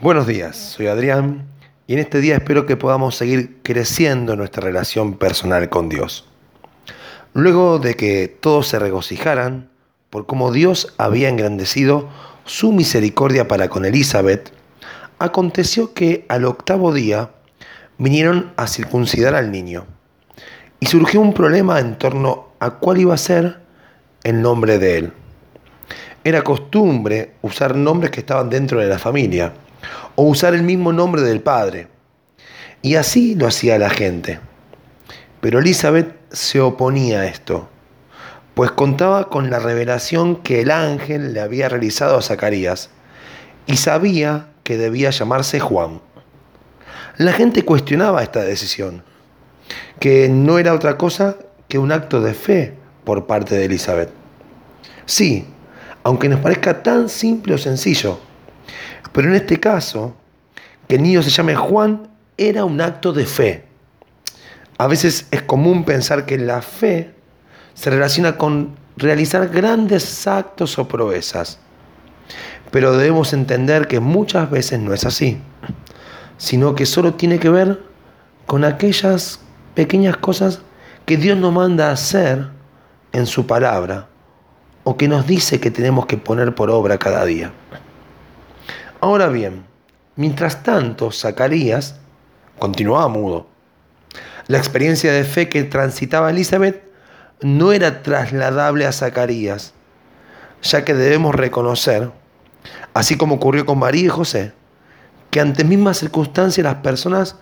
Buenos días, soy Adrián y en este día espero que podamos seguir creciendo nuestra relación personal con Dios. Luego de que todos se regocijaran por cómo Dios había engrandecido su misericordia para con Elizabeth, aconteció que al octavo día vinieron a circuncidar al niño y surgió un problema en torno a cuál iba a ser el nombre de él. Era costumbre usar nombres que estaban dentro de la familia o usar el mismo nombre del padre. Y así lo hacía la gente. Pero Elizabeth se oponía a esto, pues contaba con la revelación que el ángel le había realizado a Zacarías y sabía que debía llamarse Juan. La gente cuestionaba esta decisión, que no era otra cosa que un acto de fe por parte de Elizabeth. Sí, aunque nos parezca tan simple o sencillo, pero en este caso, que el niño se llame Juan era un acto de fe. A veces es común pensar que la fe se relaciona con realizar grandes actos o proezas. Pero debemos entender que muchas veces no es así, sino que solo tiene que ver con aquellas pequeñas cosas que Dios nos manda a hacer en su palabra o que nos dice que tenemos que poner por obra cada día. Ahora bien, mientras tanto, Zacarías continuaba mudo. La experiencia de fe que transitaba Elizabeth no era trasladable a Zacarías, ya que debemos reconocer, así como ocurrió con María y José, que ante mismas circunstancias las personas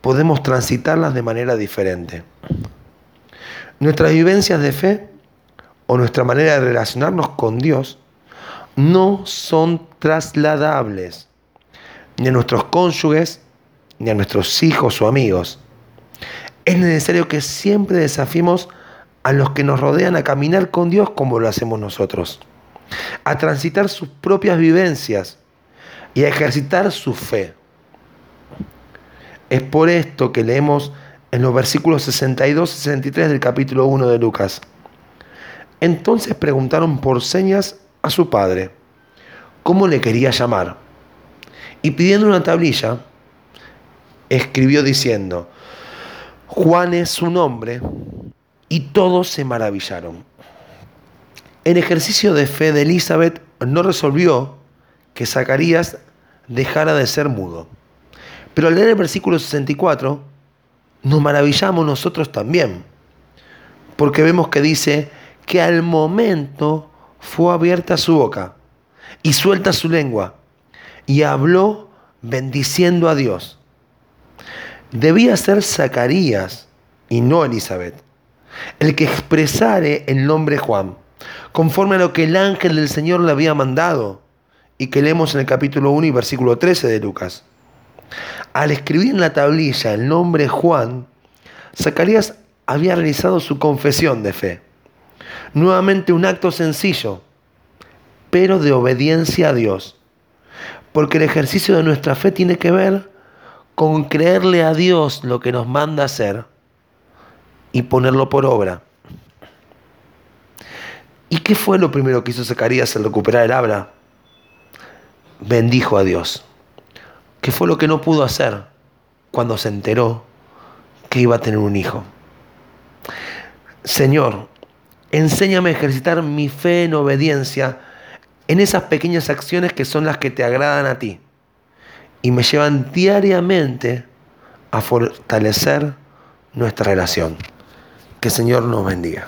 podemos transitarlas de manera diferente. Nuestras vivencias de fe o nuestra manera de relacionarnos con Dios no son trasladables ni a nuestros cónyuges, ni a nuestros hijos o amigos. Es necesario que siempre desafiemos a los que nos rodean a caminar con Dios como lo hacemos nosotros, a transitar sus propias vivencias y a ejercitar su fe. Es por esto que leemos en los versículos 62 y 63 del capítulo 1 de Lucas. Entonces preguntaron por señas a su padre cómo le quería llamar. Y pidiendo una tablilla, escribió diciendo, Juan es su nombre, y todos se maravillaron. El ejercicio de fe de Elizabeth no resolvió que Zacarías dejara de ser mudo. Pero al leer el versículo 64, nos maravillamos nosotros también, porque vemos que dice que al momento fue abierta su boca y suelta su lengua y habló bendiciendo a Dios. Debía ser Zacarías y no Elizabeth el que expresare el nombre Juan, conforme a lo que el ángel del Señor le había mandado y que leemos en el capítulo 1 y versículo 13 de Lucas. Al escribir en la tablilla el nombre Juan, Zacarías había realizado su confesión de fe. Nuevamente un acto sencillo, pero de obediencia a Dios. Porque el ejercicio de nuestra fe tiene que ver con creerle a Dios lo que nos manda hacer y ponerlo por obra. ¿Y qué fue lo primero que hizo Zacarías al recuperar el habla? Bendijo a Dios. ¿Qué fue lo que no pudo hacer cuando se enteró que iba a tener un hijo? Señor, enséñame a ejercitar mi fe en obediencia en esas pequeñas acciones que son las que te agradan a ti y me llevan diariamente a fortalecer nuestra relación. Que el Señor nos bendiga.